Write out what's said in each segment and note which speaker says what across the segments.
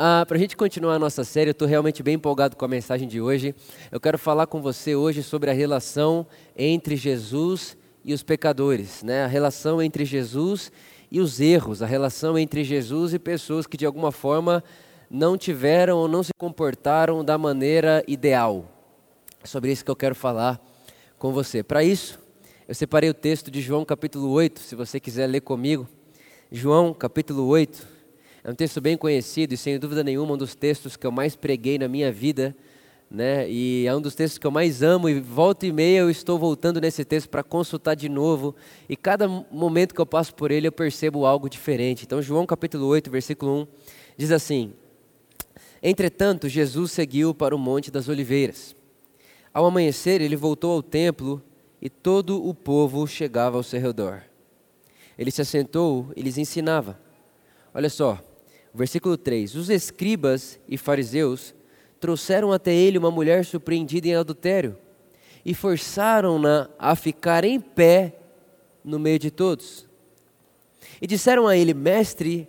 Speaker 1: Ah, Para a gente continuar a nossa série, eu estou realmente bem empolgado com a mensagem de hoje. Eu quero falar com você hoje sobre a relação entre Jesus e os pecadores, né? a relação entre Jesus e os erros, a relação entre Jesus e pessoas que de alguma forma não tiveram ou não se comportaram da maneira ideal. É sobre isso que eu quero falar com você. Para isso, eu separei o texto de João capítulo 8, se você quiser ler comigo. João capítulo 8. É um texto bem conhecido e, sem dúvida nenhuma, um dos textos que eu mais preguei na minha vida. Né? E é um dos textos que eu mais amo, e volta e meia eu estou voltando nesse texto para consultar de novo. E cada momento que eu passo por ele eu percebo algo diferente. Então, João capítulo 8, versículo 1, diz assim: Entretanto, Jesus seguiu para o Monte das Oliveiras. Ao amanhecer, ele voltou ao templo e todo o povo chegava ao seu redor. Ele se assentou e lhes ensinava. Olha só, Versículo 3: Os escribas e fariseus trouxeram até ele uma mulher surpreendida em adultério e forçaram-na a ficar em pé no meio de todos. E disseram a ele: Mestre,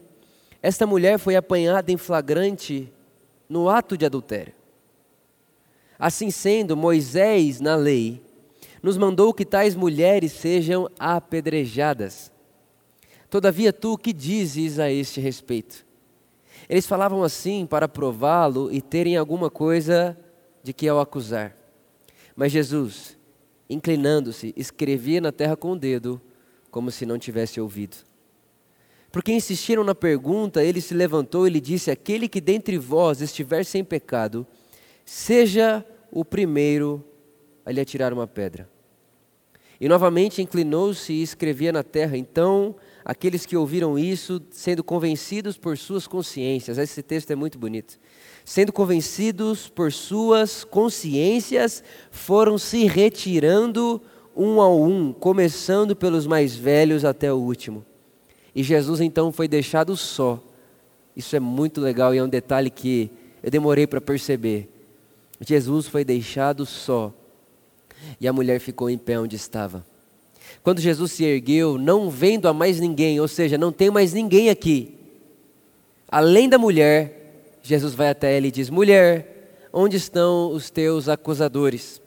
Speaker 1: esta mulher foi apanhada em flagrante no ato de adultério. Assim sendo, Moisés, na lei, nos mandou que tais mulheres sejam apedrejadas. Todavia, tu que dizes a este respeito? Eles falavam assim para prová-lo e terem alguma coisa de que ao acusar. Mas Jesus, inclinando-se, escrevia na terra com o dedo, como se não tivesse ouvido. Porque insistiram na pergunta, ele se levantou e lhe disse: Aquele que dentre vós estiver sem pecado, seja o primeiro a lhe atirar uma pedra. E novamente inclinou-se e escrevia na terra. Então aqueles que ouviram isso, sendo convencidos por suas consciências. Esse texto é muito bonito. Sendo convencidos por suas consciências, foram se retirando um a um, começando pelos mais velhos até o último. E Jesus então foi deixado só. Isso é muito legal e é um detalhe que eu demorei para perceber. Jesus foi deixado só. E a mulher ficou em pé onde estava. Quando Jesus se ergueu, não vendo a mais ninguém, ou seja, não tem mais ninguém aqui, além da mulher, Jesus vai até ela e diz: Mulher, onde estão os teus acusadores?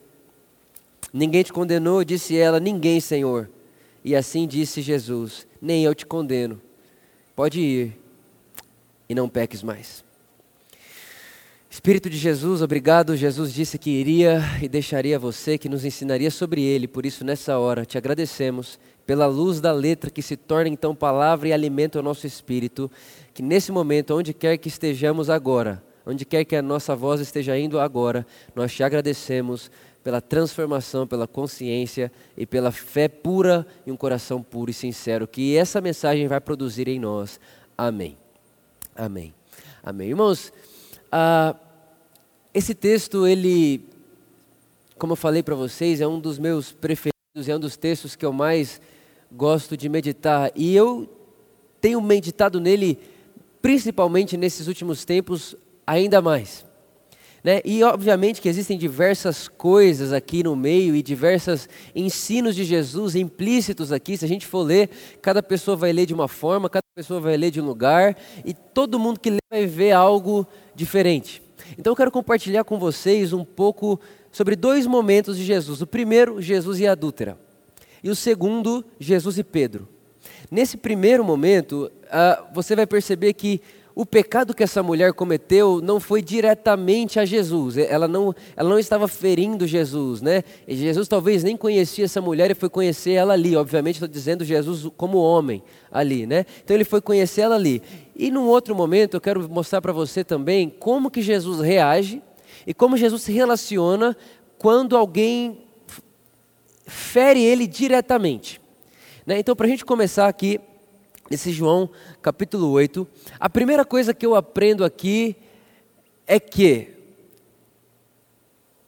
Speaker 1: Ninguém te condenou, disse ela, ninguém, Senhor. E assim disse Jesus: Nem eu te condeno. Pode ir e não peques mais. Espírito de Jesus, obrigado. Jesus disse que iria e deixaria você, que nos ensinaria sobre ele. Por isso, nessa hora, te agradecemos pela luz da letra que se torna então palavra e alimenta o nosso espírito. Que nesse momento, onde quer que estejamos agora, onde quer que a nossa voz esteja indo agora, nós te agradecemos pela transformação, pela consciência e pela fé pura e um coração puro e sincero que essa mensagem vai produzir em nós. Amém. Amém. Amém. Irmãos, ah, esse texto, ele, como eu falei para vocês, é um dos meus preferidos, é um dos textos que eu mais gosto de meditar. E eu tenho meditado nele, principalmente nesses últimos tempos, ainda mais. Né? E obviamente que existem diversas coisas aqui no meio e diversos ensinos de Jesus implícitos aqui. Se a gente for ler, cada pessoa vai ler de uma forma, cada pessoa vai ler de um lugar e todo mundo que lê vai ver algo diferente. Então eu quero compartilhar com vocês um pouco sobre dois momentos de Jesus. O primeiro, Jesus e a adúltera. E o segundo, Jesus e Pedro. Nesse primeiro momento, uh, você vai perceber que o pecado que essa mulher cometeu não foi diretamente a Jesus, ela não, ela não estava ferindo Jesus, né? E Jesus talvez nem conhecia essa mulher e foi conhecer ela ali, obviamente estou dizendo Jesus como homem ali, né? Então ele foi conhecer ela ali. E num outro momento eu quero mostrar para você também como que Jesus reage e como Jesus se relaciona quando alguém fere ele diretamente. Né? Então para a gente começar aqui, nesse João capítulo 8, a primeira coisa que eu aprendo aqui é que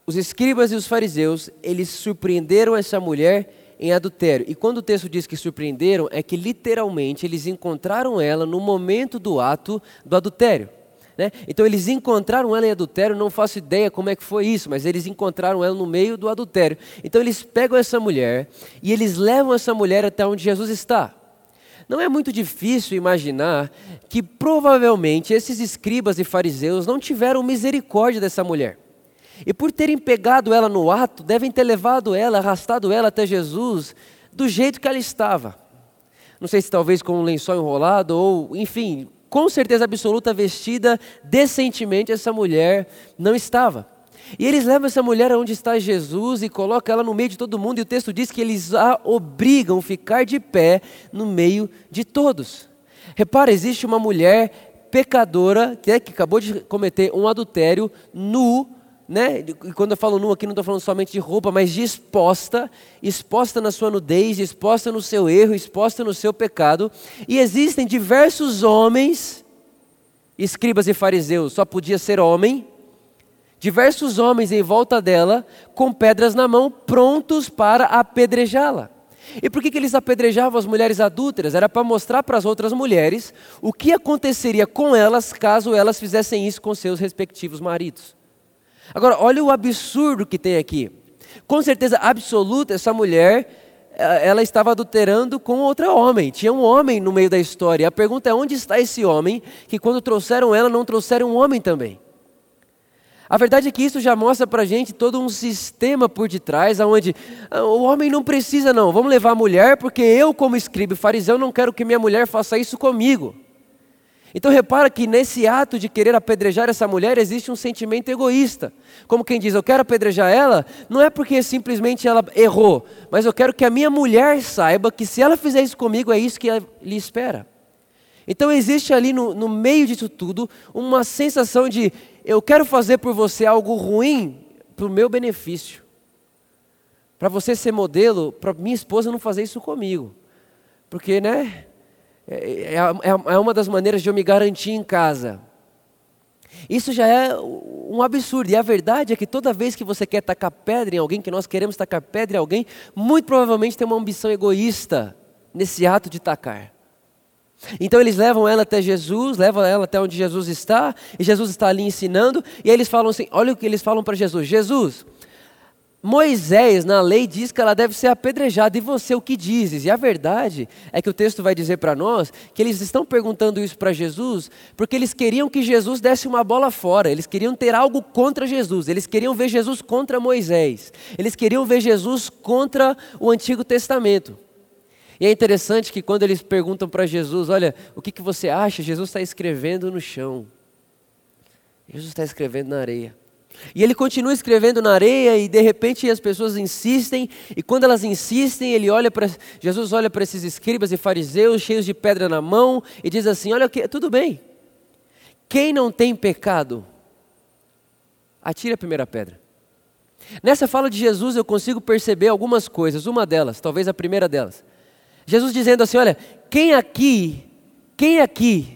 Speaker 1: os escribas e os fariseus, eles surpreenderam essa mulher em adultério. E quando o texto diz que surpreenderam, é que literalmente eles encontraram ela no momento do ato do adultério. Né? Então eles encontraram ela em adultério, não faço ideia como é que foi isso, mas eles encontraram ela no meio do adultério. Então eles pegam essa mulher e eles levam essa mulher até onde Jesus está. Não é muito difícil imaginar que provavelmente esses escribas e fariseus não tiveram misericórdia dessa mulher. E por terem pegado ela no ato, devem ter levado ela, arrastado ela até Jesus do jeito que ela estava. Não sei se talvez com um lençol enrolado ou, enfim, com certeza absoluta vestida decentemente essa mulher não estava. E eles levam essa mulher aonde está Jesus e colocam ela no meio de todo mundo, e o texto diz que eles a obrigam a ficar de pé no meio de todos. Repara, existe uma mulher pecadora que, é, que acabou de cometer um adultério nu, né? E quando eu falo nu aqui, não estou falando somente de roupa, mas de exposta, exposta na sua nudez, exposta no seu erro, exposta no seu pecado. E existem diversos homens, escribas e fariseus, só podia ser homem, diversos homens em volta dela, com pedras na mão, prontos para apedrejá-la. E por que, que eles apedrejavam as mulheres adúlteras? Era para mostrar para as outras mulheres o que aconteceria com elas caso elas fizessem isso com seus respectivos maridos. Agora, olha o absurdo que tem aqui. Com certeza absoluta, essa mulher, eh, ela estava adulterando com outro homem. Tinha um homem no meio da história. A pergunta é: onde está esse homem que, quando trouxeram ela, não trouxeram um homem também? A verdade é que isso já mostra para a gente todo um sistema por detrás, onde ah, o homem não precisa, não. Vamos levar a mulher, porque eu, como escriba fariseu, não quero que minha mulher faça isso comigo. Então repara que nesse ato de querer apedrejar essa mulher existe um sentimento egoísta. Como quem diz, eu quero apedrejar ela, não é porque simplesmente ela errou, mas eu quero que a minha mulher saiba que se ela fizer isso comigo, é isso que lhe espera. Então existe ali no, no meio disso tudo uma sensação de eu quero fazer por você algo ruim para o meu benefício. Para você ser modelo, para minha esposa não fazer isso comigo. Porque, né? É, é, é, é uma das maneiras de eu me garantir em casa. Isso já é um absurdo. E a verdade é que toda vez que você quer tacar pedra em alguém, que nós queremos tacar pedra em alguém, muito provavelmente tem uma ambição egoísta nesse ato de tacar. Então eles levam ela até Jesus, levam ela até onde Jesus está, e Jesus está ali ensinando, e aí eles falam assim: olha o que eles falam para Jesus: Jesus, Moisés na lei diz que ela deve ser apedrejada, e você o que dizes? E a verdade é que o texto vai dizer para nós que eles estão perguntando isso para Jesus porque eles queriam que Jesus desse uma bola fora, eles queriam ter algo contra Jesus, eles queriam ver Jesus contra Moisés, eles queriam ver Jesus contra o Antigo Testamento. E é interessante que quando eles perguntam para Jesus, olha, o que, que você acha? Jesus está escrevendo no chão. Jesus está escrevendo na areia. E ele continua escrevendo na areia e de repente as pessoas insistem, e quando elas insistem, ele olha para Jesus olha para esses escribas e fariseus cheios de pedra na mão e diz assim: "Olha, tudo bem. Quem não tem pecado, atire a primeira pedra." Nessa fala de Jesus eu consigo perceber algumas coisas, uma delas, talvez a primeira delas. Jesus dizendo assim: olha, quem aqui, quem aqui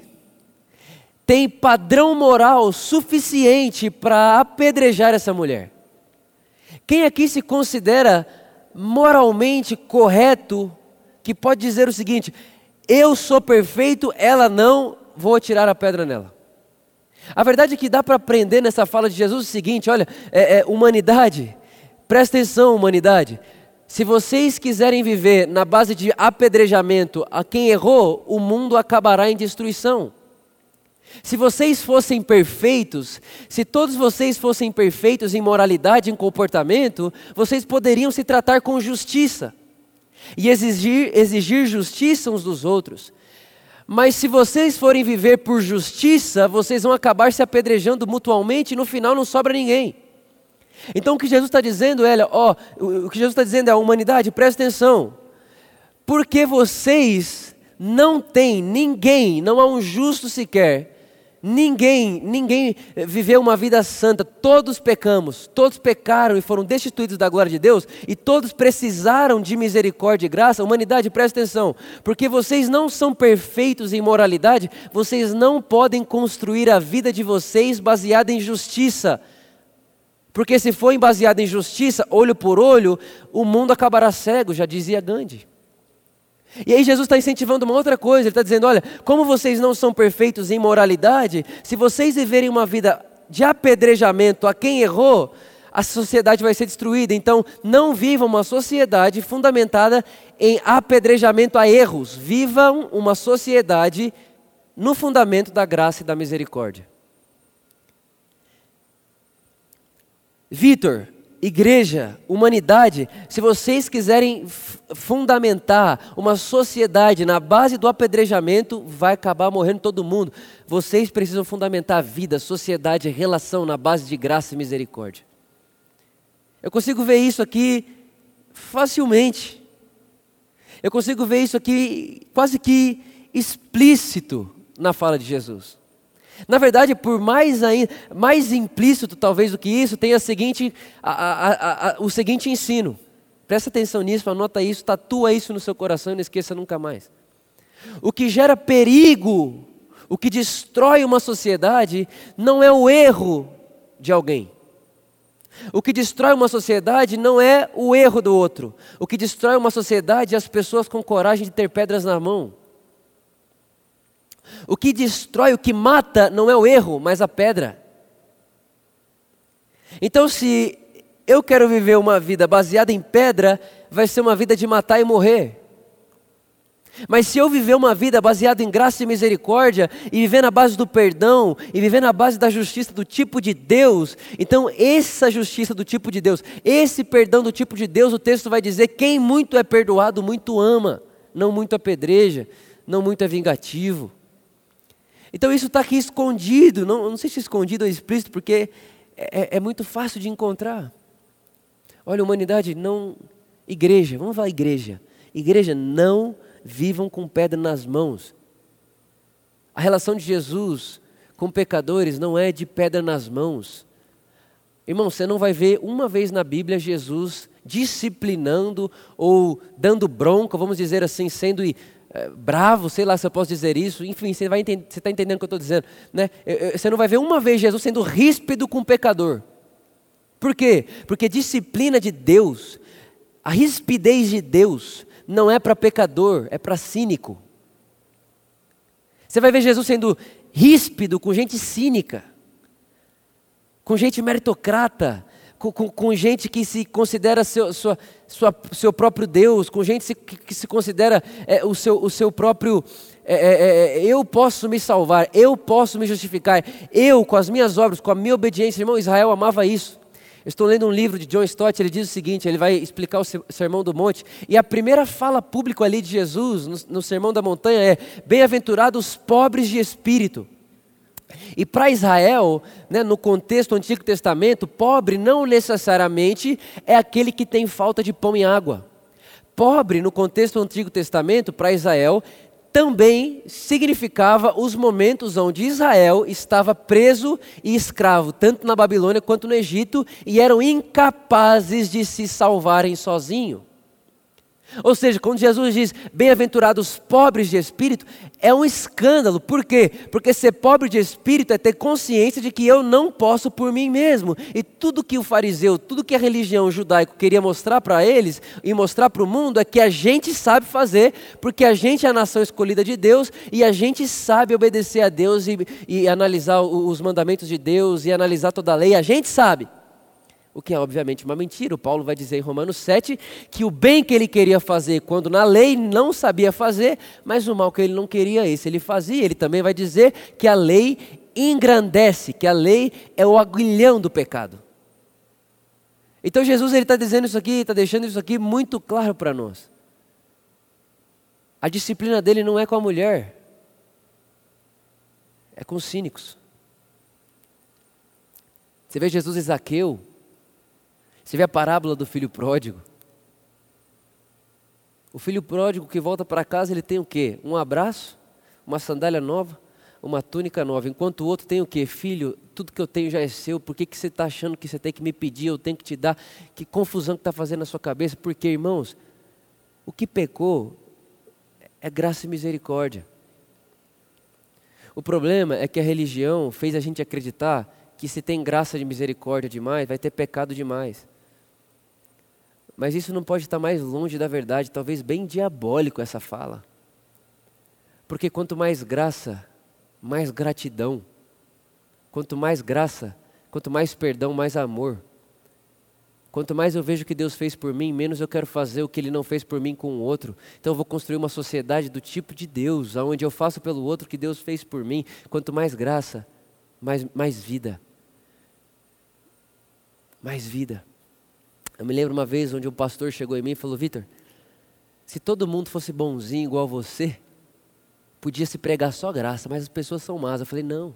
Speaker 1: tem padrão moral suficiente para apedrejar essa mulher? Quem aqui se considera moralmente correto que pode dizer o seguinte: eu sou perfeito, ela não, vou tirar a pedra nela? A verdade é que dá para aprender nessa fala de Jesus o seguinte: olha, é, é, humanidade, presta atenção, humanidade. Se vocês quiserem viver na base de apedrejamento a quem errou, o mundo acabará em destruição. Se vocês fossem perfeitos, se todos vocês fossem perfeitos em moralidade, em comportamento, vocês poderiam se tratar com justiça e exigir, exigir justiça uns dos outros. Mas se vocês forem viver por justiça, vocês vão acabar se apedrejando mutualmente e no final não sobra ninguém. Então o que Jesus está dizendo é, ó, o que Jesus está dizendo é a humanidade, presta atenção. Porque vocês não têm ninguém, não há um justo sequer, ninguém, ninguém viveu uma vida santa, todos pecamos, todos pecaram e foram destituídos da glória de Deus, e todos precisaram de misericórdia e graça. Humanidade, presta atenção, porque vocês não são perfeitos em moralidade, vocês não podem construir a vida de vocês baseada em justiça. Porque se for baseado em justiça, olho por olho, o mundo acabará cego, já dizia Gandhi. E aí Jesus está incentivando uma outra coisa, ele está dizendo, olha, como vocês não são perfeitos em moralidade, se vocês viverem uma vida de apedrejamento a quem errou, a sociedade vai ser destruída. Então, não vivam uma sociedade fundamentada em apedrejamento a erros. Vivam uma sociedade no fundamento da graça e da misericórdia. Vitor, igreja, humanidade, se vocês quiserem fundamentar uma sociedade na base do apedrejamento, vai acabar morrendo todo mundo. Vocês precisam fundamentar a vida, sociedade, relação na base de graça e misericórdia. Eu consigo ver isso aqui facilmente. Eu consigo ver isso aqui quase que explícito na fala de Jesus. Na verdade, por mais, mais implícito talvez do que isso, tem a seguinte, a, a, a, o seguinte ensino. Presta atenção nisso, anota isso, tatua isso no seu coração e não esqueça nunca mais. O que gera perigo, o que destrói uma sociedade, não é o erro de alguém. O que destrói uma sociedade não é o erro do outro. O que destrói uma sociedade é as pessoas com coragem de ter pedras na mão. O que destrói, o que mata, não é o erro, mas a pedra. Então, se eu quero viver uma vida baseada em pedra, vai ser uma vida de matar e morrer. Mas se eu viver uma vida baseada em graça e misericórdia, e viver na base do perdão, e viver na base da justiça do tipo de Deus, então essa justiça do tipo de Deus, esse perdão do tipo de Deus, o texto vai dizer: quem muito é perdoado, muito ama, não muito apedreja, não muito é vingativo. Então isso está aqui escondido, não, não sei se escondido ou explícito, porque é, é, é muito fácil de encontrar. Olha, humanidade, não. Igreja, vamos falar igreja. Igreja, não vivam com pedra nas mãos. A relação de Jesus com pecadores não é de pedra nas mãos. Irmão, você não vai ver uma vez na Bíblia Jesus disciplinando ou dando bronca, vamos dizer assim, sendo é, bravo, sei lá se eu posso dizer isso, enfim, você está entendendo o que eu estou dizendo. Né? Você não vai ver uma vez Jesus sendo ríspido com o pecador. Por quê? Porque disciplina de Deus, a rispidez de Deus, não é para pecador, é para cínico. Você vai ver Jesus sendo ríspido com gente cínica, com gente meritocrata, com, com, com gente que se considera seu, sua, sua, seu próprio Deus, com gente que, que se considera é, o, seu, o seu próprio. É, é, é, eu posso me salvar, eu posso me justificar, eu com as minhas obras, com a minha obediência. Irmão, Israel amava isso. Eu estou lendo um livro de John Stott, ele diz o seguinte: ele vai explicar o Sermão do Monte, e a primeira fala pública ali de Jesus, no, no Sermão da Montanha, é: Bem-aventurados os pobres de espírito. E para Israel, né, no contexto do Antigo Testamento, pobre não necessariamente é aquele que tem falta de pão e água. Pobre, no contexto do Antigo Testamento, para Israel, também significava os momentos onde Israel estava preso e escravo, tanto na Babilônia quanto no Egito, e eram incapazes de se salvarem sozinhos. Ou seja, quando Jesus diz bem-aventurados pobres de espírito, é um escândalo. Por quê? Porque ser pobre de espírito é ter consciência de que eu não posso por mim mesmo. E tudo que o fariseu, tudo que a religião judaica queria mostrar para eles e mostrar para o mundo é que a gente sabe fazer, porque a gente é a nação escolhida de Deus e a gente sabe obedecer a Deus e, e analisar os mandamentos de Deus e analisar toda a lei. A gente sabe o que é obviamente uma mentira. O Paulo vai dizer em Romanos 7 que o bem que ele queria fazer quando na lei não sabia fazer, mas o mal que ele não queria, esse ele fazia. Ele também vai dizer que a lei engrandece, que a lei é o aguilhão do pecado. Então Jesus está dizendo isso aqui, está deixando isso aqui muito claro para nós. A disciplina dele não é com a mulher, é com os cínicos. Você vê Jesus e Zaqueu, você vê a parábola do filho pródigo? O filho pródigo que volta para casa, ele tem o quê? Um abraço, uma sandália nova, uma túnica nova. Enquanto o outro tem o quê? Filho, tudo que eu tenho já é seu, por que, que você está achando que você tem que me pedir, eu tenho que te dar? Que confusão que está fazendo na sua cabeça? Porque, irmãos, o que pecou é graça e misericórdia. O problema é que a religião fez a gente acreditar que se tem graça e misericórdia demais, vai ter pecado demais. Mas isso não pode estar mais longe da verdade, talvez bem diabólico essa fala. Porque quanto mais graça, mais gratidão. Quanto mais graça, quanto mais perdão, mais amor. Quanto mais eu vejo o que Deus fez por mim, menos eu quero fazer o que Ele não fez por mim com o outro. Então eu vou construir uma sociedade do tipo de Deus, onde eu faço pelo outro o que Deus fez por mim. Quanto mais graça, mais, mais vida. Mais vida. Eu me lembro uma vez onde um pastor chegou em mim e falou: Vitor, se todo mundo fosse bonzinho igual você, podia se pregar só graça, mas as pessoas são más. Eu falei: não.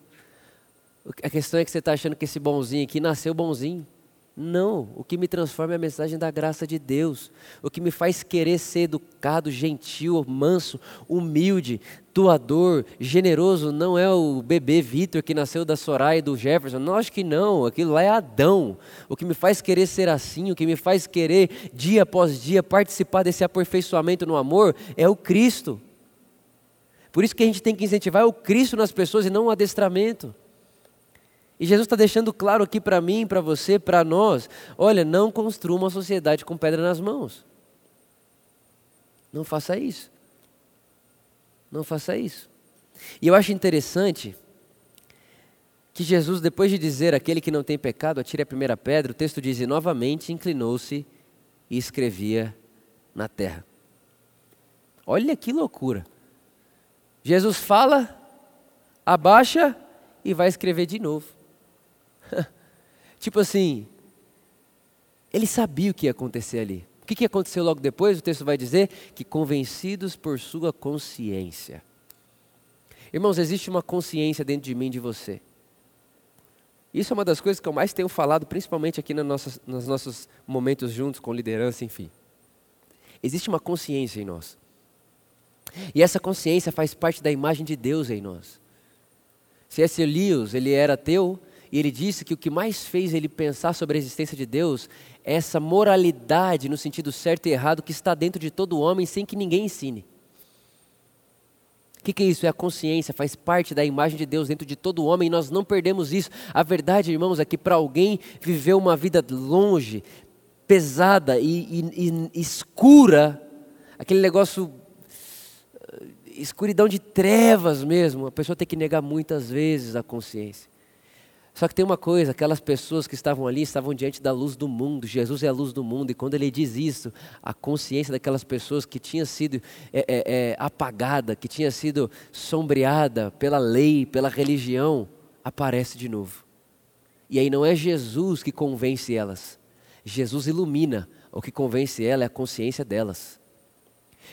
Speaker 1: A questão é que você está achando que esse bonzinho aqui nasceu bonzinho. Não, o que me transforma é a mensagem da graça de Deus. O que me faz querer ser educado, gentil, manso, humilde, doador, generoso, não é o bebê Vitor que nasceu da Soraya e do Jefferson. Não, acho que não. Aquilo lá é Adão. O que me faz querer ser assim, o que me faz querer, dia após dia, participar desse aperfeiçoamento no amor, é o Cristo. Por isso que a gente tem que incentivar o Cristo nas pessoas e não o adestramento. E Jesus está deixando claro aqui para mim, para você, para nós: olha, não construa uma sociedade com pedra nas mãos. Não faça isso. Não faça isso. E eu acho interessante que Jesus, depois de dizer aquele que não tem pecado, atire a primeira pedra, o texto diz: e novamente inclinou-se e escrevia na terra. Olha que loucura. Jesus fala, abaixa e vai escrever de novo. tipo assim, ele sabia o que ia acontecer ali. O que, que aconteceu logo depois? O texto vai dizer que convencidos por sua consciência. Irmãos, existe uma consciência dentro de mim de você. Isso é uma das coisas que eu mais tenho falado, principalmente aqui nas nossas, nos nossos momentos juntos com liderança, enfim. Existe uma consciência em nós. E essa consciência faz parte da imagem de Deus em nós. C.S. Lewis, ele era ateu, e ele disse que o que mais fez ele pensar sobre a existência de Deus essa moralidade no sentido certo e errado que está dentro de todo homem sem que ninguém ensine. O que, que, é isso? É a consciência, faz parte da imagem de Deus dentro de todo homem e nós não perdemos isso. A verdade, irmãos, é que para alguém viver uma vida longe, pesada e, e, e escura, aquele negócio, eh, escuridão de trevas mesmo, a pessoa tem que negar muitas vezes a consciência. Só que tem uma coisa: aquelas pessoas que estavam ali estavam diante da luz do mundo. Jesus é a luz do mundo. E quando ele diz isso, a consciência daquelas pessoas que tinha sido é, é, é, apagada, que tinha sido sombreada pela lei, pela religião, aparece de novo. E aí não é Jesus que convence elas. Jesus ilumina. O que convence ela é a consciência delas.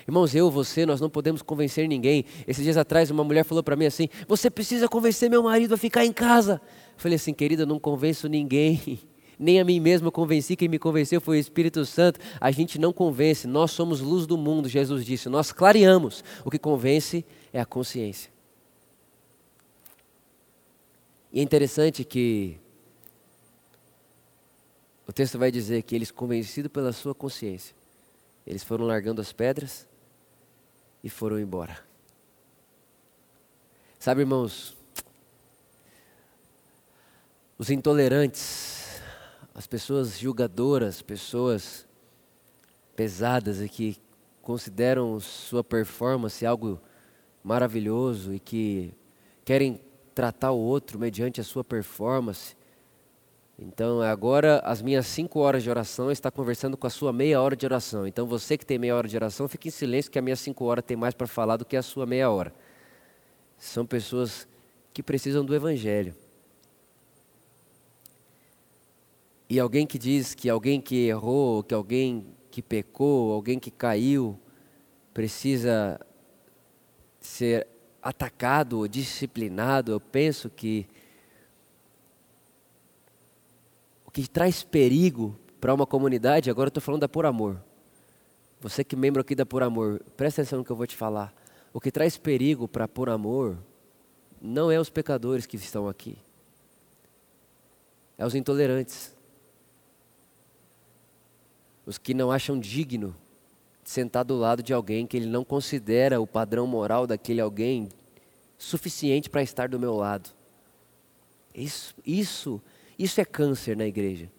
Speaker 1: Irmãos, eu, você, nós não podemos convencer ninguém. Esses dias atrás, uma mulher falou para mim assim: Você precisa convencer meu marido a ficar em casa. Eu falei assim, querida, eu não convenço ninguém. Nem a mim mesmo eu convenci, quem me convenceu foi o Espírito Santo. A gente não convence, nós somos luz do mundo, Jesus disse. Nós clareamos. O que convence é a consciência. E é interessante que o texto vai dizer que eles, convencidos pela sua consciência, eles foram largando as pedras e foram embora. Sabe, irmãos, os intolerantes, as pessoas julgadoras, pessoas pesadas e que consideram sua performance algo maravilhoso e que querem tratar o outro mediante a sua performance, então, agora as minhas cinco horas de oração está conversando com a sua meia hora de oração. Então, você que tem meia hora de oração, fique em silêncio, que a minha cinco horas tem mais para falar do que a sua meia hora. São pessoas que precisam do Evangelho. E alguém que diz que alguém que errou, que alguém que pecou, alguém que caiu, precisa ser atacado ou disciplinado, eu penso que o que traz perigo para uma comunidade, agora eu estou falando da Por Amor. Você que é membro aqui da Por Amor, presta atenção no que eu vou te falar. O que traz perigo para Por Amor não é os pecadores que estão aqui, é os intolerantes. Os que não acham digno de sentar do lado de alguém que ele não considera o padrão moral daquele alguém suficiente para estar do meu lado. Isso, isso isso é câncer na igreja.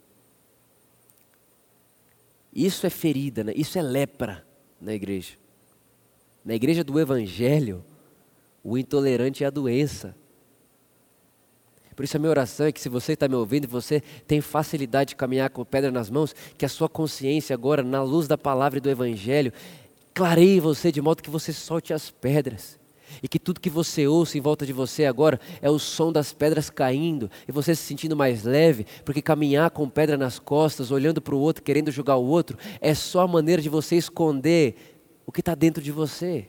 Speaker 1: Isso é ferida, né? isso é lepra na igreja. Na igreja do Evangelho, o intolerante é a doença. Por isso a minha oração é que se você está me ouvindo e você tem facilidade de caminhar com pedra nas mãos, que a sua consciência agora, na luz da palavra e do Evangelho, clareie você de modo que você solte as pedras. E que tudo que você ouça em volta de você agora é o som das pedras caindo e você se sentindo mais leve, porque caminhar com pedra nas costas, olhando para o outro, querendo julgar o outro, é só a maneira de você esconder o que está dentro de você.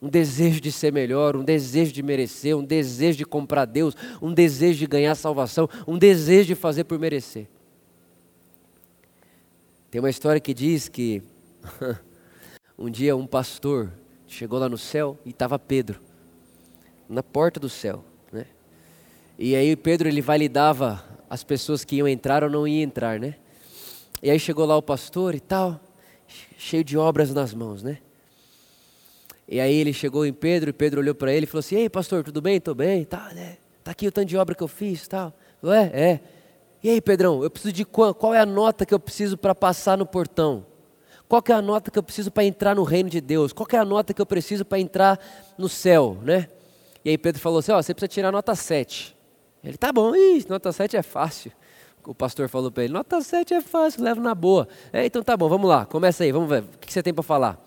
Speaker 1: Um desejo de ser melhor, um desejo de merecer, um desejo de comprar Deus, um desejo de ganhar salvação, um desejo de fazer por merecer. Tem uma história que diz que um dia um pastor chegou lá no céu e estava Pedro, na porta do céu. Né? E aí Pedro ele validava as pessoas que iam entrar ou não iam entrar, né? E aí chegou lá o pastor e tal, cheio de obras nas mãos, né? E aí ele chegou em Pedro e Pedro olhou para ele e falou assim: Ei, pastor, tudo bem? Estou bem, tá, né? Tá aqui o tanto de obra que eu fiz, tal. É, é. E aí, Pedrão, eu preciso de qual, qual é a nota que eu preciso para passar no portão? Qual é a nota que eu preciso para entrar no reino de Deus? Qual é a nota que eu preciso para entrar no céu, né? E aí Pedro falou assim: ó, você precisa tirar nota 7. Ele, tá bom, Ih, nota 7 é fácil. O pastor falou para ele: nota 7 é fácil, leva na boa. É, então tá bom, vamos lá, começa aí, vamos ver, o que você tem para falar?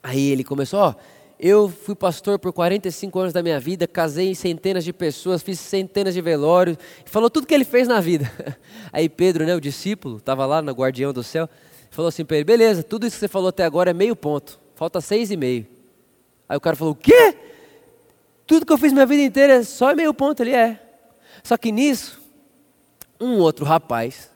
Speaker 1: Aí ele começou, ó, eu fui pastor por 45 anos da minha vida, casei em centenas de pessoas, fiz centenas de velórios, falou tudo que ele fez na vida. Aí Pedro, né, o discípulo, estava lá no guardião do céu, falou assim para ele, beleza, tudo isso que você falou até agora é meio ponto, falta seis e meio. Aí o cara falou, o quê? Tudo que eu fiz minha vida inteira é só meio ponto, ele é. Só que nisso, um outro rapaz,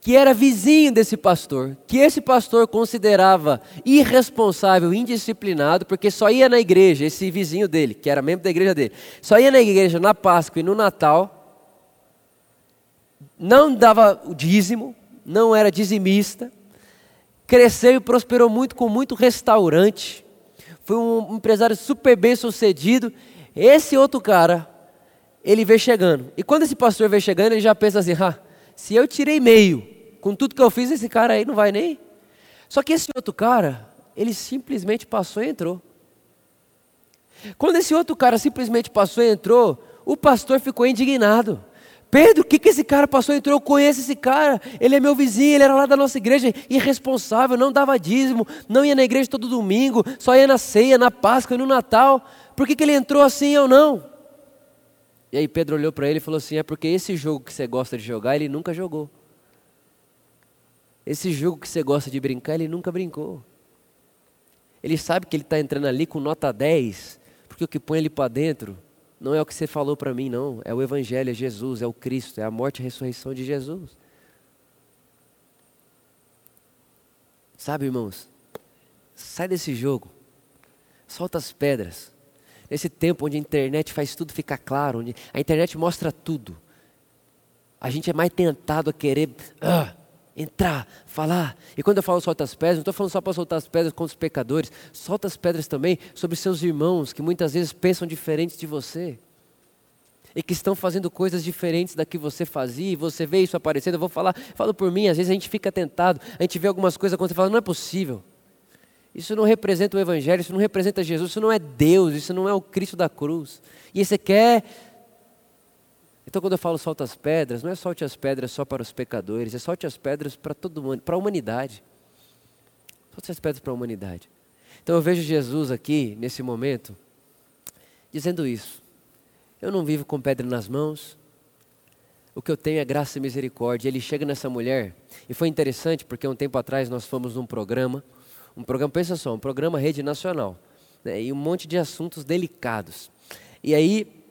Speaker 1: que era vizinho desse pastor, que esse pastor considerava irresponsável, indisciplinado, porque só ia na igreja, esse vizinho dele, que era membro da igreja dele, só ia na igreja na Páscoa e no Natal, não dava o dízimo, não era dizimista, cresceu e prosperou muito com muito restaurante, foi um empresário super bem sucedido. Esse outro cara, ele veio chegando. E quando esse pastor veio chegando, ele já pensa assim: ah, se eu tirei meio, com tudo que eu fiz, esse cara aí não vai nem. Só que esse outro cara, ele simplesmente passou e entrou. Quando esse outro cara simplesmente passou e entrou, o pastor ficou indignado. Pedro, o que, que esse cara passou entrou? Eu conheço esse cara, ele é meu vizinho, ele era lá da nossa igreja, irresponsável, não dava dízimo, não ia na igreja todo domingo, só ia na ceia, na Páscoa e no Natal. Por que, que ele entrou assim ou não? E aí Pedro olhou para ele e falou assim: é porque esse jogo que você gosta de jogar, ele nunca jogou. Esse jogo que você gosta de brincar, ele nunca brincou. Ele sabe que ele está entrando ali com nota 10, porque o que põe ele para dentro não é o que você falou para mim, não. É o Evangelho, é Jesus, é o Cristo, é a morte e a ressurreição de Jesus. Sabe, irmãos? Sai desse jogo. Solta as pedras. Nesse tempo onde a internet faz tudo ficar claro, onde a internet mostra tudo. A gente é mais tentado a querer. Ah, entrar, falar. E quando eu falo solta as pedras, não estou falando só para soltar as pedras contra os pecadores, solta as pedras também sobre seus irmãos que muitas vezes pensam diferentes de você. E que estão fazendo coisas diferentes da que você fazia, e você vê isso aparecendo. Eu vou falar, falo por mim, às vezes a gente fica tentado, a gente vê algumas coisas acontecendo e fala, não é possível. Isso não representa o Evangelho, isso não representa Jesus, isso não é Deus, isso não é o Cristo da cruz. E você quer então, quando eu falo solta as pedras, não é solte as pedras só para os pecadores, é solte as pedras para todo mundo, para a humanidade. Solte as pedras para a humanidade. Então, eu vejo Jesus aqui, nesse momento, dizendo isso. Eu não vivo com pedra nas mãos, o que eu tenho é graça e misericórdia. Ele chega nessa mulher, e foi interessante porque um tempo atrás nós fomos num programa, um programa, pensa só, um programa rede nacional, né, e um monte de assuntos delicados. E aí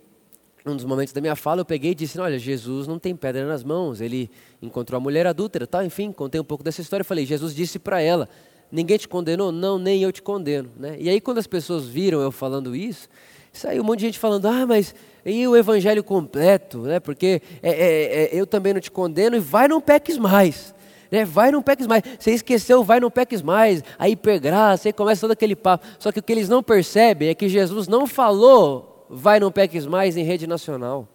Speaker 1: num dos momentos da minha fala, eu peguei e disse: Olha, Jesus não tem pedra nas mãos, ele encontrou a mulher adúltera, tal. Enfim, contei um pouco dessa história. Falei: Jesus disse para ela: Ninguém te condenou? Não, nem eu te condeno. Né? E aí, quando as pessoas viram eu falando isso, saiu um monte de gente falando: Ah, mas e o evangelho completo? Né? Porque é, é, é, eu também não te condeno, e vai, não peques mais. Né? Vai, não peques mais. Você esqueceu, vai, não peques mais. Aí hipergraça, aí começa todo aquele papo. Só que o que eles não percebem é que Jesus não falou vai não peques mais em rede nacional.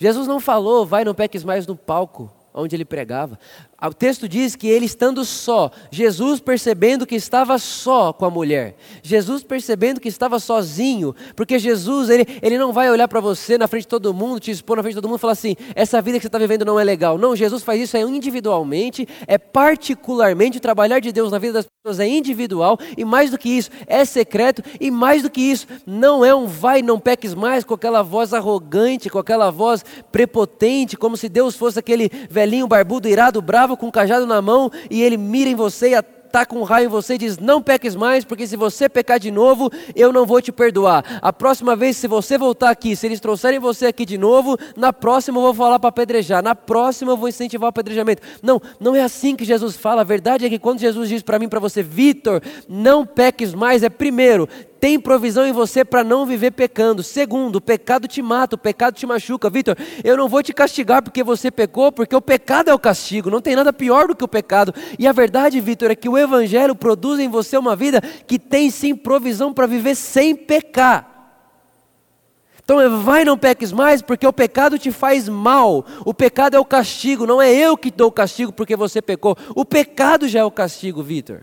Speaker 1: Jesus não falou, vai não peques mais no palco onde ele pregava. O texto diz que ele estando só, Jesus percebendo que estava só com a mulher, Jesus percebendo que estava sozinho, porque Jesus, ele, ele não vai olhar para você na frente de todo mundo, te expor na frente de todo mundo e falar assim: essa vida que você está vivendo não é legal. Não, Jesus faz isso é individualmente, é particularmente, o trabalhar de Deus na vida das pessoas é individual, e mais do que isso, é secreto, e mais do que isso, não é um vai, não peques mais com aquela voz arrogante, com aquela voz prepotente, como se Deus fosse aquele velhinho barbudo, irado, bravo com um cajado na mão e ele mira em você e ataca um raio em você e diz: Não peques mais, porque se você pecar de novo, eu não vou te perdoar. A próxima vez, se você voltar aqui, se eles trouxerem você aqui de novo, na próxima eu vou falar para apedrejar, na próxima eu vou incentivar o apedrejamento. Não, não é assim que Jesus fala. A verdade é que quando Jesus diz para mim, para você, Vitor, não peques mais, é primeiro, tem provisão em você para não viver pecando. Segundo, o pecado te mata, o pecado te machuca. Vitor, eu não vou te castigar porque você pecou, porque o pecado é o castigo. Não tem nada pior do que o pecado. E a verdade, Vitor, é que o Evangelho produz em você uma vida que tem sim provisão para viver sem pecar. Então vai não peques mais, porque o pecado te faz mal. O pecado é o castigo, não é eu que dou o castigo porque você pecou. O pecado já é o castigo, Vitor.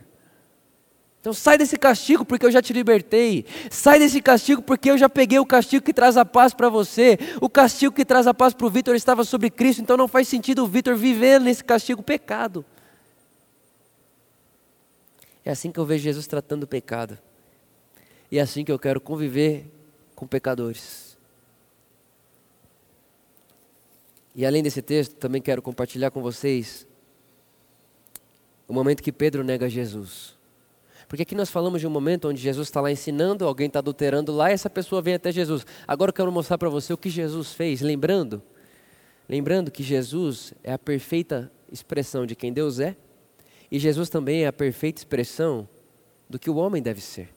Speaker 1: Então sai desse castigo porque eu já te libertei. Sai desse castigo porque eu já peguei o castigo que traz a paz para você. O castigo que traz a paz para o Vitor estava sobre Cristo, então não faz sentido o Vitor viver nesse castigo pecado. É assim que eu vejo Jesus tratando o pecado. E é assim que eu quero conviver com pecadores. E além desse texto, também quero compartilhar com vocês o momento que Pedro nega Jesus. Porque aqui nós falamos de um momento onde Jesus está lá ensinando, alguém está adulterando lá e essa pessoa vem até Jesus. Agora eu quero mostrar para você o que Jesus fez, lembrando, lembrando que Jesus é a perfeita expressão de quem Deus é e Jesus também é a perfeita expressão do que o homem deve ser.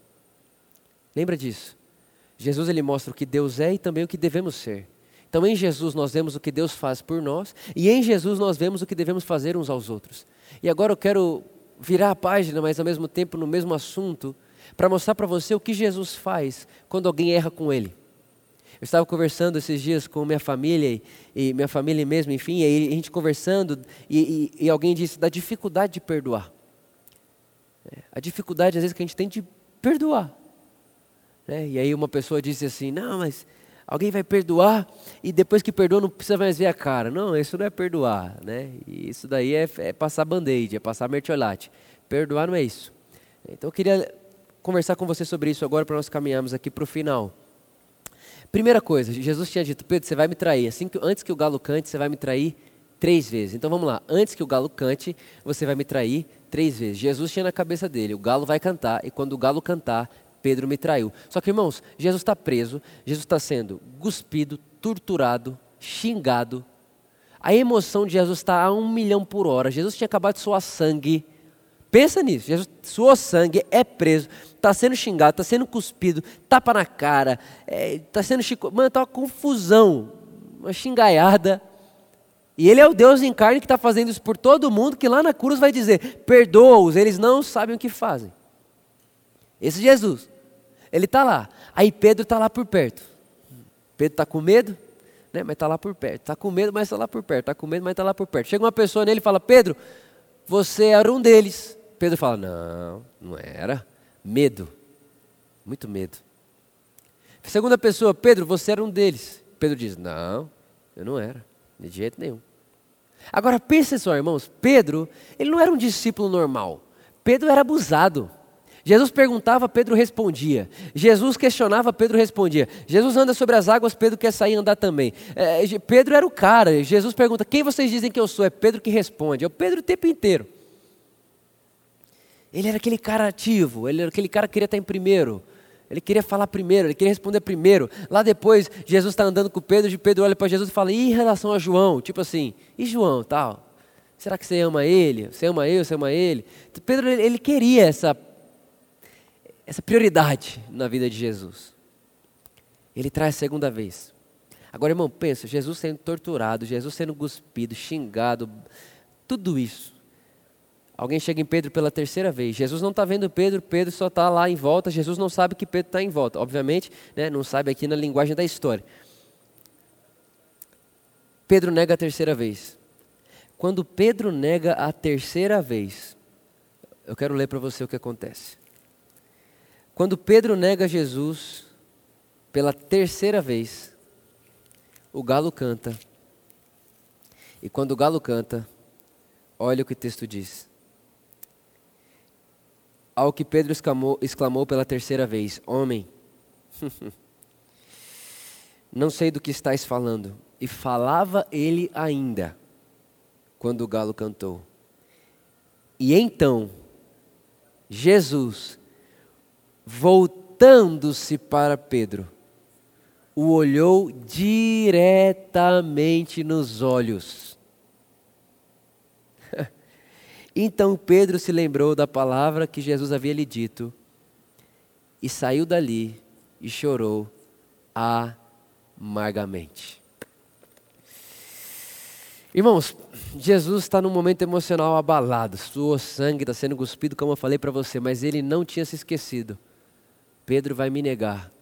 Speaker 1: Lembra disso? Jesus ele mostra o que Deus é e também o que devemos ser. Então em Jesus nós vemos o que Deus faz por nós e em Jesus nós vemos o que devemos fazer uns aos outros. E agora eu quero virar a página, mas ao mesmo tempo no mesmo assunto, para mostrar para você o que Jesus faz quando alguém erra com Ele. Eu estava conversando esses dias com minha família, e, e minha família mesmo, enfim, e a gente conversando, e, e, e alguém disse da dificuldade de perdoar. É, a dificuldade, às vezes, que a gente tem de perdoar. Né? E aí uma pessoa disse assim: Não, mas alguém vai perdoar e depois que perdoa não precisa mais ver a cara. Não, isso não é perdoar, né? Isso daí é, é passar band-aid, é passar mertiolate. Perdoar não é isso. Então eu queria conversar com você sobre isso agora para nós caminharmos aqui para o final. Primeira coisa, Jesus tinha dito, Pedro, você vai me trair. Assim que, antes que o galo cante, você vai me trair três vezes. Então vamos lá, antes que o galo cante, você vai me trair três vezes. Jesus tinha na cabeça dele, o galo vai cantar, e quando o galo cantar, Pedro me traiu. Só que, irmãos, Jesus está preso, Jesus está sendo cuspido, torturado, xingado. A emoção de Jesus está a um milhão por hora. Jesus tinha acabado de suar sangue. Pensa nisso. Jesus suou sangue, é preso, está sendo xingado, está sendo cuspido, tapa na cara, está é, tá sendo chico. Mano, está uma confusão, uma xingaiada. E ele é o Deus em carne que está fazendo isso por todo mundo, que lá na cruz vai dizer: perdoa-os, eles não sabem o que fazem. Esse Jesus. Ele está lá. Aí Pedro está lá por perto. Pedro está com medo, né? mas está lá por perto. Está com medo, mas está lá por perto. Está com medo, mas está lá por perto. Chega uma pessoa nele e fala: Pedro, você era um deles. Pedro fala: Não, não era. Medo. Muito medo. Segunda pessoa: Pedro, você era um deles. Pedro diz: Não, eu não era. De jeito nenhum. Agora pensa só, irmãos. Pedro, ele não era um discípulo normal. Pedro era abusado. Jesus perguntava, Pedro respondia. Jesus questionava, Pedro respondia. Jesus anda sobre as águas, Pedro quer sair e andar também. É, Pedro era o cara. Jesus pergunta: Quem vocês dizem que eu sou? É Pedro que responde. É o Pedro o tempo inteiro. Ele era aquele cara ativo, ele era aquele cara que queria estar em primeiro. Ele queria falar primeiro, ele queria responder primeiro. Lá depois, Jesus está andando com Pedro, e Pedro olha para Jesus e fala: E em relação a João? Tipo assim, e João, tal? Será que você ama ele? Você ama eu? Você ama ele? Pedro, ele queria essa essa prioridade na vida de Jesus. Ele traz a segunda vez. Agora, irmão, pensa, Jesus sendo torturado, Jesus sendo cuspido, xingado, tudo isso. Alguém chega em Pedro pela terceira vez. Jesus não está vendo Pedro, Pedro só está lá em volta. Jesus não sabe que Pedro está em volta. Obviamente, né, não sabe aqui na linguagem da história. Pedro nega a terceira vez. Quando Pedro nega a terceira vez, eu quero ler para você o que acontece. Quando Pedro nega Jesus pela terceira vez, o galo canta. E quando o galo canta, olha o que o texto diz. Ao que Pedro exclamou, exclamou pela terceira vez: Homem, não sei do que estás falando. E falava ele ainda, quando o galo cantou. E então, Jesus, voltando-se para Pedro, o olhou diretamente nos olhos. então Pedro se lembrou da palavra que Jesus havia lhe dito e saiu dali e chorou amargamente. Irmãos, Jesus está num momento emocional abalado, suou sangue, está sendo cuspido, como eu falei para você, mas ele não tinha se esquecido. Pedro vai me negar.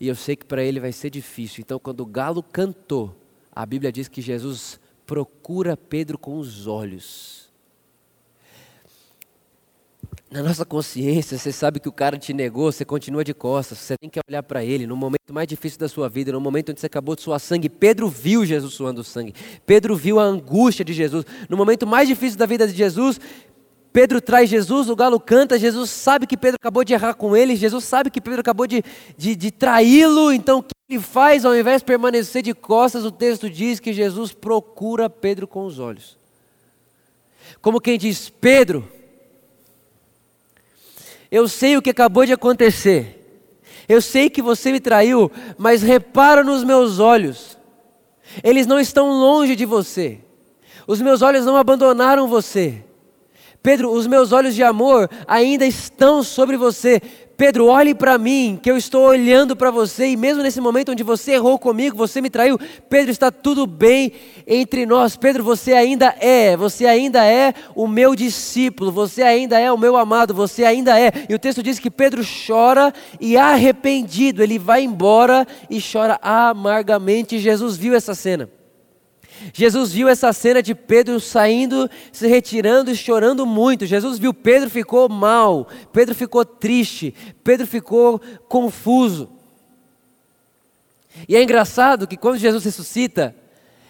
Speaker 1: E eu sei que para ele vai ser difícil. Então, quando o galo cantou, a Bíblia diz que Jesus procura Pedro com os olhos. Na nossa consciência, você sabe que o cara te negou, você continua de costas, você tem que olhar para ele no momento mais difícil da sua vida, no momento onde você acabou de suar sangue. Pedro viu Jesus suando sangue, Pedro viu a angústia de Jesus. No momento mais difícil da vida de Jesus, Pedro traz Jesus, o galo canta, Jesus sabe que Pedro acabou de errar com ele, Jesus sabe que Pedro acabou de, de, de traí-lo, então o que ele faz ao invés de permanecer de costas? O texto diz que Jesus procura Pedro com os olhos. Como quem diz: Pedro, eu sei o que acabou de acontecer, eu sei que você me traiu, mas repara nos meus olhos, eles não estão longe de você, os meus olhos não abandonaram você. Pedro, os meus olhos de amor ainda estão sobre você. Pedro, olhe para mim, que eu estou olhando para você, e mesmo nesse momento onde você errou comigo, você me traiu, Pedro, está tudo bem entre nós. Pedro, você ainda é, você ainda é o meu discípulo, você ainda é o meu amado, você ainda é. E o texto diz que Pedro chora e arrependido, ele vai embora e chora amargamente. Jesus viu essa cena. Jesus viu essa cena de Pedro saindo, se retirando e chorando muito. Jesus viu Pedro ficou mal, Pedro ficou triste, Pedro ficou confuso. E é engraçado que quando Jesus ressuscita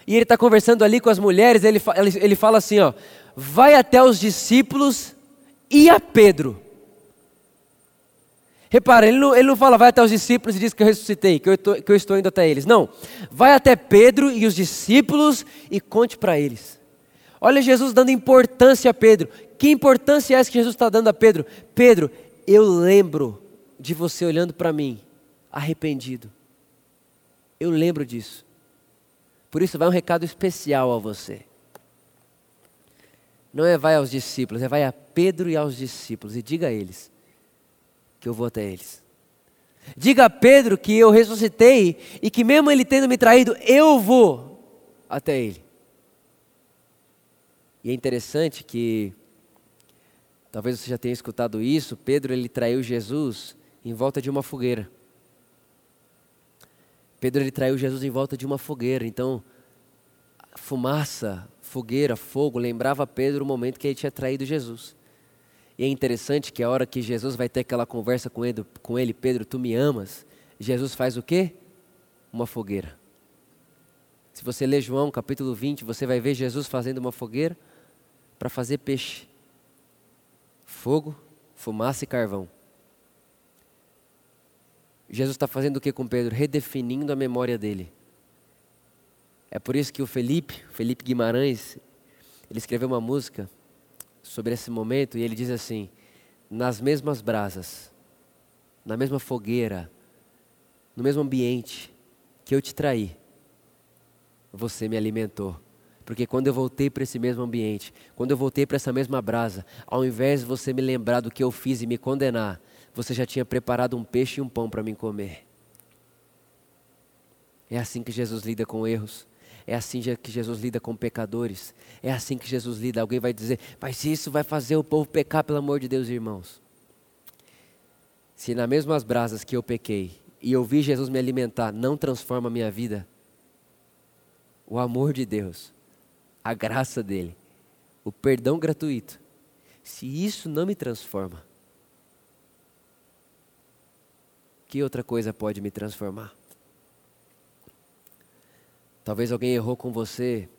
Speaker 1: e ele está conversando ali com as mulheres, ele, ele, fala assim: ó, vai até os discípulos e a Pedro. Repara, ele não, ele não fala, vai até os discípulos e diz que eu ressuscitei, que eu, tô, que eu estou indo até eles. Não. Vai até Pedro e os discípulos e conte para eles. Olha Jesus dando importância a Pedro. Que importância é essa que Jesus está dando a Pedro? Pedro, eu lembro de você olhando para mim, arrependido. Eu lembro disso. Por isso vai um recado especial a você. Não é vai aos discípulos, é vai a Pedro e aos discípulos e diga a eles que eu vou até eles. Diga a Pedro que eu ressuscitei e que, mesmo ele tendo me traído, eu vou até ele. E é interessante que, talvez você já tenha escutado isso, Pedro ele traiu Jesus em volta de uma fogueira. Pedro ele traiu Jesus em volta de uma fogueira. Então, fumaça, fogueira, fogo lembrava Pedro o momento que ele tinha traído Jesus. E é interessante que a hora que Jesus vai ter aquela conversa com ele, com ele, Pedro, tu me amas, Jesus faz o quê? Uma fogueira. Se você ler João capítulo 20, você vai ver Jesus fazendo uma fogueira para fazer peixe. Fogo, fumaça e carvão. Jesus está fazendo o que com Pedro? Redefinindo a memória dele. É por isso que o Felipe, Felipe Guimarães, ele escreveu uma música sobre esse momento e ele diz assim: nas mesmas brasas, na mesma fogueira, no mesmo ambiente que eu te traí, você me alimentou. Porque quando eu voltei para esse mesmo ambiente, quando eu voltei para essa mesma brasa, ao invés de você me lembrar do que eu fiz e me condenar, você já tinha preparado um peixe e um pão para mim comer. É assim que Jesus lida com erros. É assim que Jesus lida com pecadores. É assim que Jesus lida. Alguém vai dizer, mas isso vai fazer o povo pecar, pelo amor de Deus, irmãos. Se nas mesmas brasas que eu pequei e eu vi Jesus me alimentar não transforma a minha vida, o amor de Deus a graça dele, o perdão gratuito, se isso não me transforma, que outra coisa pode me transformar? Talvez alguém errou com você,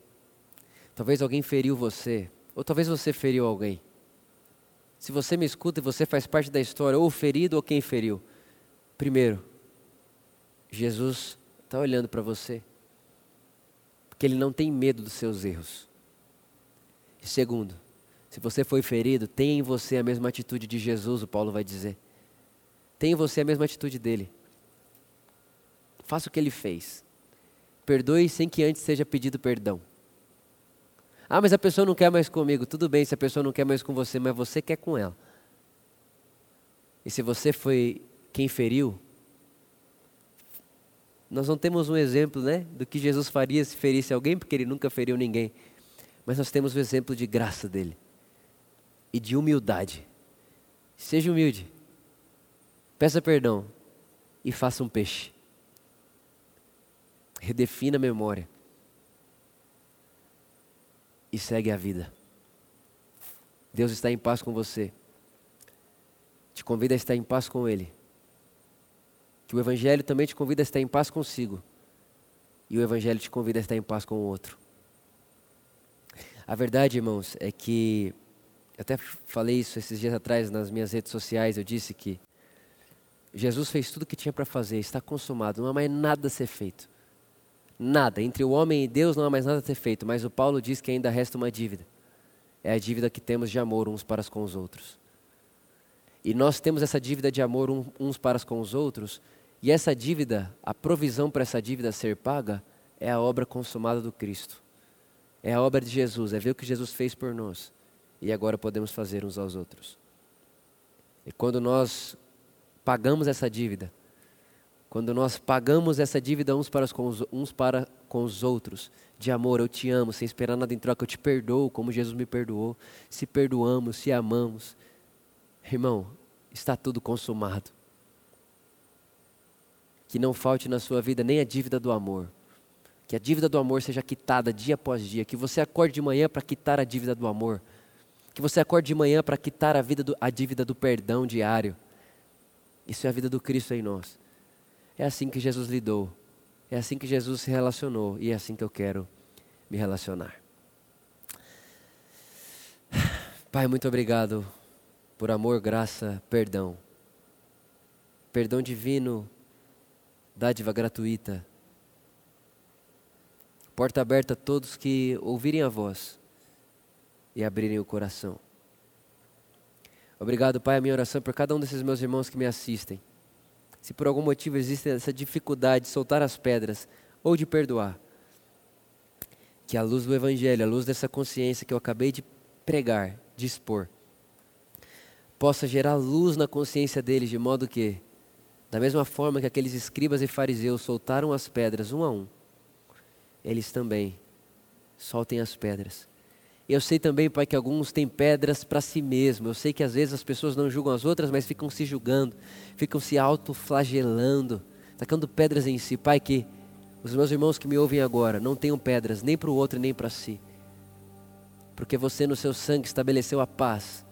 Speaker 1: talvez alguém feriu você, ou talvez você feriu alguém. Se você me escuta e você faz parte da história, ou ferido ou quem feriu. Primeiro, Jesus está olhando para você, porque Ele não tem medo dos seus erros. E segundo, se você foi ferido, tem em você a mesma atitude de Jesus, o Paulo vai dizer. Tem em você a mesma atitude dele. Faça o que ele fez. Perdoe sem que antes seja pedido perdão. Ah, mas a pessoa não quer mais comigo. Tudo bem se a pessoa não quer mais com você, mas você quer com ela. E se você foi quem feriu, nós não temos um exemplo né, do que Jesus faria se ferisse alguém, porque ele nunca feriu ninguém. Mas nós temos o exemplo de graça dele e de humildade. Seja humilde, peça perdão e faça um peixe redefina a memória e segue a vida. Deus está em paz com você. Te convida a estar em paz com Ele. Que o Evangelho também te convida a estar em paz consigo. E o Evangelho te convida a estar em paz com o outro. A verdade, irmãos, é que. Eu até falei isso esses dias atrás nas minhas redes sociais. Eu disse que Jesus fez tudo o que tinha para fazer, está consumado, não há mais nada a ser feito. Nada. Entre o homem e Deus não há mais nada a ser feito, mas o Paulo diz que ainda resta uma dívida. É a dívida que temos de amor uns para com os outros. E nós temos essa dívida de amor uns para com os outros, e essa dívida, a provisão para essa dívida ser paga, é a obra consumada do Cristo. É a obra de Jesus, é ver o que Jesus fez por nós. E agora podemos fazer uns aos outros. E quando nós pagamos essa dívida, quando nós pagamos essa dívida uns para, com os, uns para com os outros, de amor, eu te amo, sem esperar nada em troca, eu te perdoo como Jesus me perdoou. Se perdoamos, se amamos, irmão, está tudo consumado. Que não falte na sua vida nem a dívida do amor. Que a dívida do amor seja quitada dia após dia. Que você acorde de manhã para quitar a dívida do amor. Que você acorde de manhã para quitar a, vida do, a dívida do perdão diário. Isso é a vida do Cristo em nós. É assim que Jesus lidou. É assim que Jesus se relacionou. E é assim que eu quero me relacionar. Pai, muito obrigado por amor, graça, perdão. Perdão divino, dádiva gratuita. Porta aberta a todos que ouvirem a voz e abrirem o coração. Obrigado, Pai, a minha oração por cada um desses meus irmãos que me assistem se por algum motivo existe essa dificuldade de soltar as pedras ou de perdoar, que a luz do Evangelho, a luz dessa consciência que eu acabei de pregar, de expor, possa gerar luz na consciência deles, de modo que, da mesma forma que aqueles escribas e fariseus soltaram as pedras um a um, eles também soltem as pedras eu sei também, Pai, que alguns têm pedras para si mesmo. Eu sei que às vezes as pessoas não julgam as outras, mas ficam se julgando, ficam se autoflagelando, tacando pedras em si. Pai, que os meus irmãos que me ouvem agora não tenham pedras nem para o outro nem para si. Porque você no seu sangue estabeleceu a paz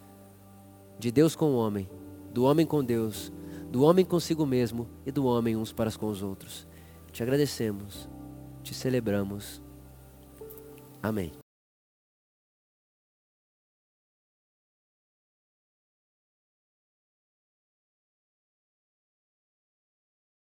Speaker 1: de Deus com o homem, do homem com Deus, do homem consigo mesmo e do homem uns para com os outros. Te agradecemos, te celebramos. Amém.